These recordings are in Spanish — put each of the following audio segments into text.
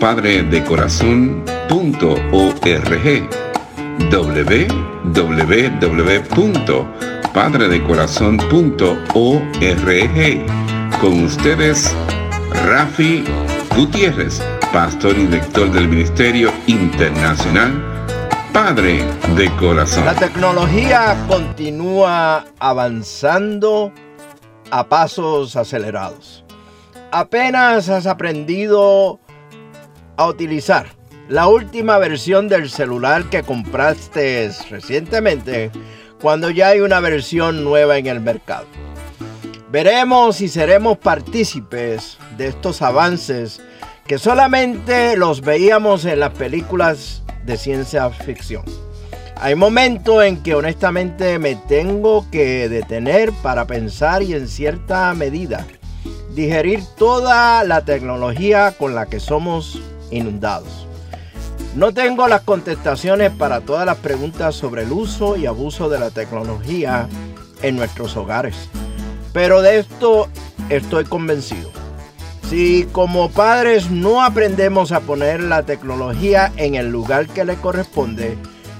www.padredecorazon.org www.padredecorazon.org Con ustedes, Rafi Gutiérrez, pastor y director del Ministerio Internacional Padre de Corazón. La tecnología continúa avanzando a pasos acelerados. Apenas has aprendido a utilizar la última versión del celular que compraste recientemente cuando ya hay una versión nueva en el mercado. Veremos y seremos partícipes de estos avances que solamente los veíamos en las películas de ciencia ficción. Hay momentos en que honestamente me tengo que detener para pensar y en cierta medida digerir toda la tecnología con la que somos inundados. No tengo las contestaciones para todas las preguntas sobre el uso y abuso de la tecnología en nuestros hogares, pero de esto estoy convencido. Si como padres no aprendemos a poner la tecnología en el lugar que le corresponde,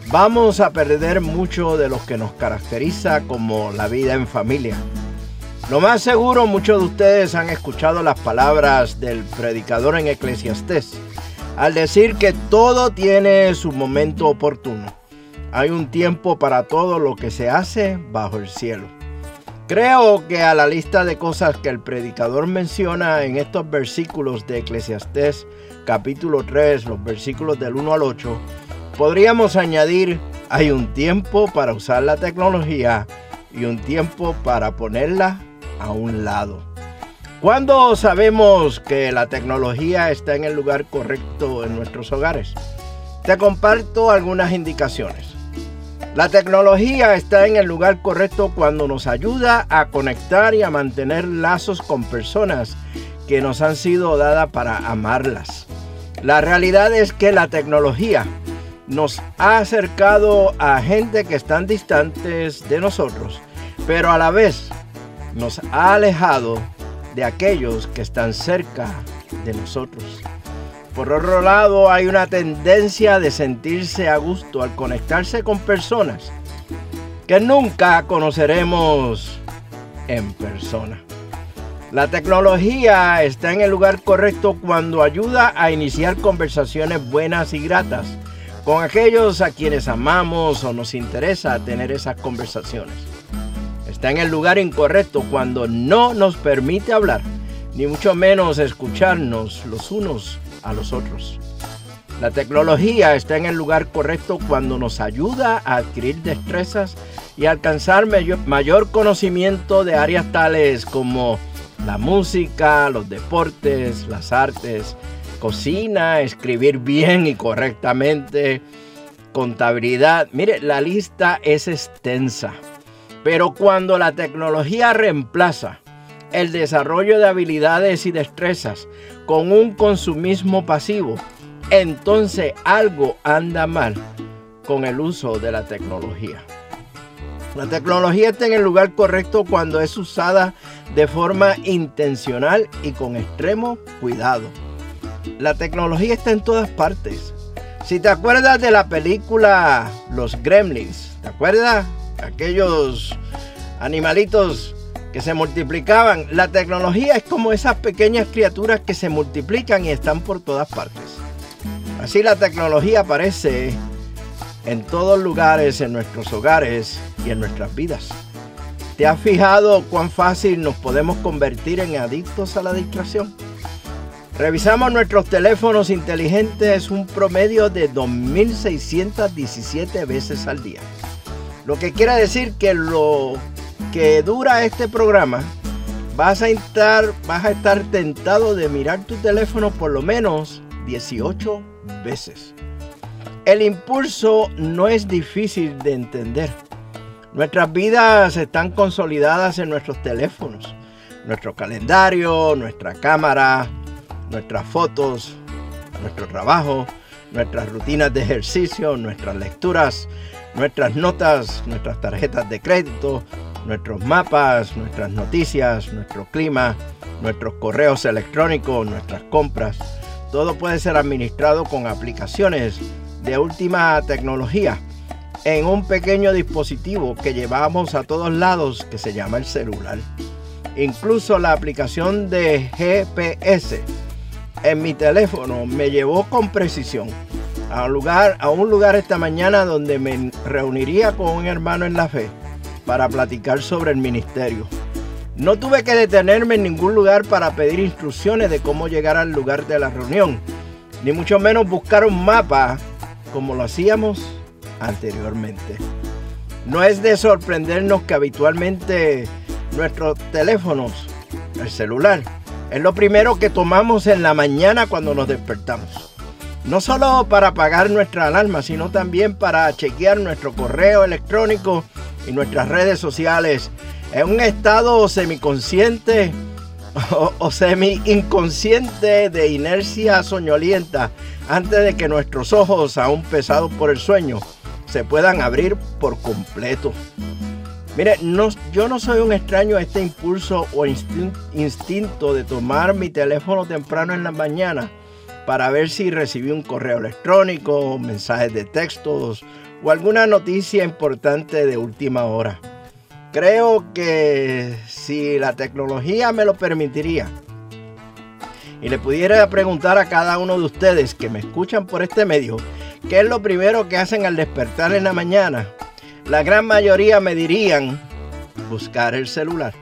vamos a perder mucho de lo que nos caracteriza como la vida en familia. Lo más seguro, muchos de ustedes han escuchado las palabras del predicador en Eclesiastés, al decir que todo tiene su momento oportuno. Hay un tiempo para todo lo que se hace bajo el cielo. Creo que a la lista de cosas que el predicador menciona en estos versículos de Eclesiastés capítulo 3, los versículos del 1 al 8, podríamos añadir, hay un tiempo para usar la tecnología y un tiempo para ponerla a un lado. ¿Cuándo sabemos que la tecnología está en el lugar correcto en nuestros hogares? Te comparto algunas indicaciones. La tecnología está en el lugar correcto cuando nos ayuda a conectar y a mantener lazos con personas que nos han sido dadas para amarlas. La realidad es que la tecnología nos ha acercado a gente que están distantes de nosotros, pero a la vez nos ha alejado de aquellos que están cerca de nosotros. Por otro lado, hay una tendencia de sentirse a gusto al conectarse con personas que nunca conoceremos en persona. La tecnología está en el lugar correcto cuando ayuda a iniciar conversaciones buenas y gratas con aquellos a quienes amamos o nos interesa tener esas conversaciones está en el lugar incorrecto cuando no nos permite hablar, ni mucho menos escucharnos los unos a los otros. La tecnología está en el lugar correcto cuando nos ayuda a adquirir destrezas y alcanzar mayor, conocimiento de áreas tales como la música, los deportes, las artes, cocina, escribir bien y correctamente, contabilidad. Mire, la lista es extensa. Pero cuando la tecnología reemplaza el desarrollo de habilidades y destrezas con un consumismo pasivo, entonces algo anda mal con el uso de la tecnología. La tecnología está en el lugar correcto cuando es usada de forma intencional y con extremo cuidado. La tecnología está en todas partes. Si te acuerdas de la película Los Gremlins, ¿te acuerdas? Aquellos animalitos que se multiplicaban. La tecnología es como esas pequeñas criaturas que se multiplican y están por todas partes. Así la tecnología aparece en todos lugares, en nuestros hogares y en nuestras vidas. ¿Te has fijado cuán fácil nos podemos convertir en adictos a la distracción? Revisamos nuestros teléfonos inteligentes un promedio de 2.617 veces al día. Lo que quiere decir que lo que dura este programa vas a estar, vas a estar tentado de mirar tu teléfono por lo menos 18 veces. El impulso no es difícil de entender. Nuestras vidas están consolidadas en nuestros teléfonos, nuestro calendario, nuestra cámara, nuestras fotos, nuestro trabajo, nuestras rutinas de ejercicio, nuestras lecturas, nuestras notas, nuestras tarjetas de crédito, nuestros mapas, nuestras noticias, nuestro clima, nuestros correos electrónicos, nuestras compras. Todo puede ser administrado con aplicaciones de última tecnología en un pequeño dispositivo que llevamos a todos lados que se llama el celular. Incluso la aplicación de GPS en mi teléfono me llevó con precisión a un lugar, esta mañana donde me reuniría con un hermano en la fe para platicar sobre el ministerio. No tuve que detenerme en ningún lugar para pedir instrucciones de cómo llegar al lugar de la reunión, ni mucho menos buscar un mapa como lo hacíamos anteriormente. No es de sorprendernos que habitualmente nuestros teléfonos, el celular, es lo primero que tomamos en la mañana cuando nos despertamos. No solo para apagar nuestra alarma, sino también para chequear nuestro correo electrónico y nuestras redes sociales en un estado semiconsciente o, semi-inconsciente de inercia soñolienta antes de que nuestros ojos, aún pesados por el sueño, se puedan abrir por completo. Mire, no, yo no soy un extraño a este impulso o instinto de tomar mi teléfono temprano en la mañana para ver si recibí un correo electrónico, mensajes de textos o alguna noticia importante de última hora. Creo que si la tecnología me lo permitiría y le pudiera preguntar a cada uno de ustedes que me escuchan por este medio, ¿qué es lo primero que hacen al despertar en la mañana? La gran mayoría me dirían buscar el celular.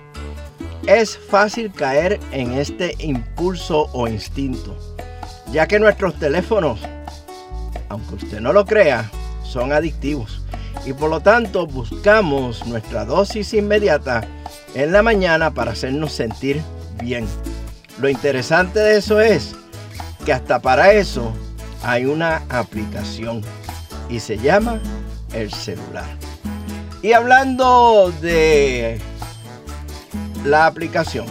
Es fácil caer en este impulso o instinto, ya que nuestros teléfonos, aunque usted no lo crea, son adictivos y por lo tanto buscamos nuestra dosis inmediata en la mañana para hacernos sentir bien. Lo interesante de eso es que hasta para eso hay una aplicación y se llama el celular. Y hablando de la aplicación,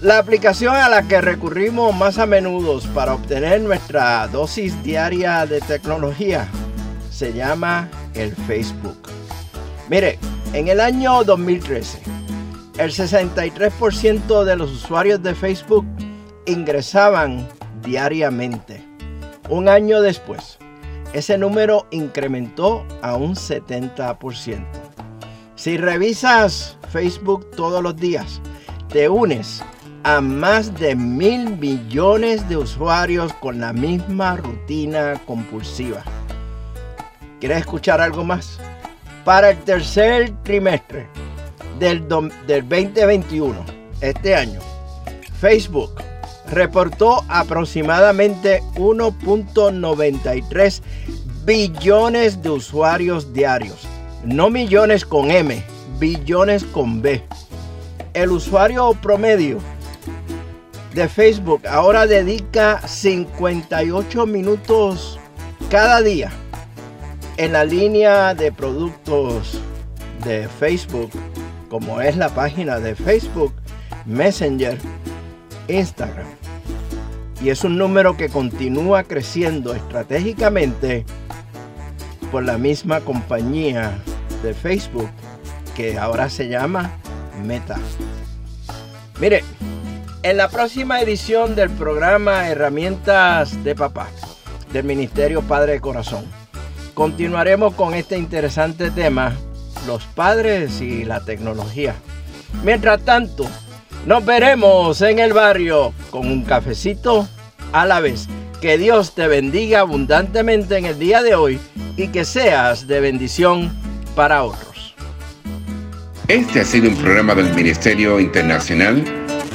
la aplicación a la que recurrimos más a menudo para obtener nuestra dosis diaria de tecnología se llama el Facebook. Mire, en el año 2013, el 63% de los usuarios de Facebook ingresaban diariamente. Un año después, ese número incrementó a un 70%. Si revisas Facebook todos los días, te unes a más de mil millones de usuarios con la misma rutina compulsiva. ¿Quieres escuchar algo más? Para el tercer trimestre del, del 2021, este año, Facebook reportó aproximadamente 1.93 billones de usuarios diarios. No millones con M, billones con B. El usuario promedio de Facebook ahora dedica 58 minutos cada día en la línea de productos de Facebook, como es la página de Facebook, Messenger, Instagram. Y es un número que continúa creciendo estratégicamente por la misma compañía de Facebook que ahora se llama Meta. Mire, en la próxima edición del programa Herramientas de Papá del Ministerio Padre de Corazón, continuaremos con este interesante tema, los padres y la tecnología. Mientras tanto, nos veremos en el barrio con un cafecito a la vez. Que Dios te bendiga abundantemente en el día de hoy y que seas de bendición para otros. Este ha sido un programa del Ministerio Internacional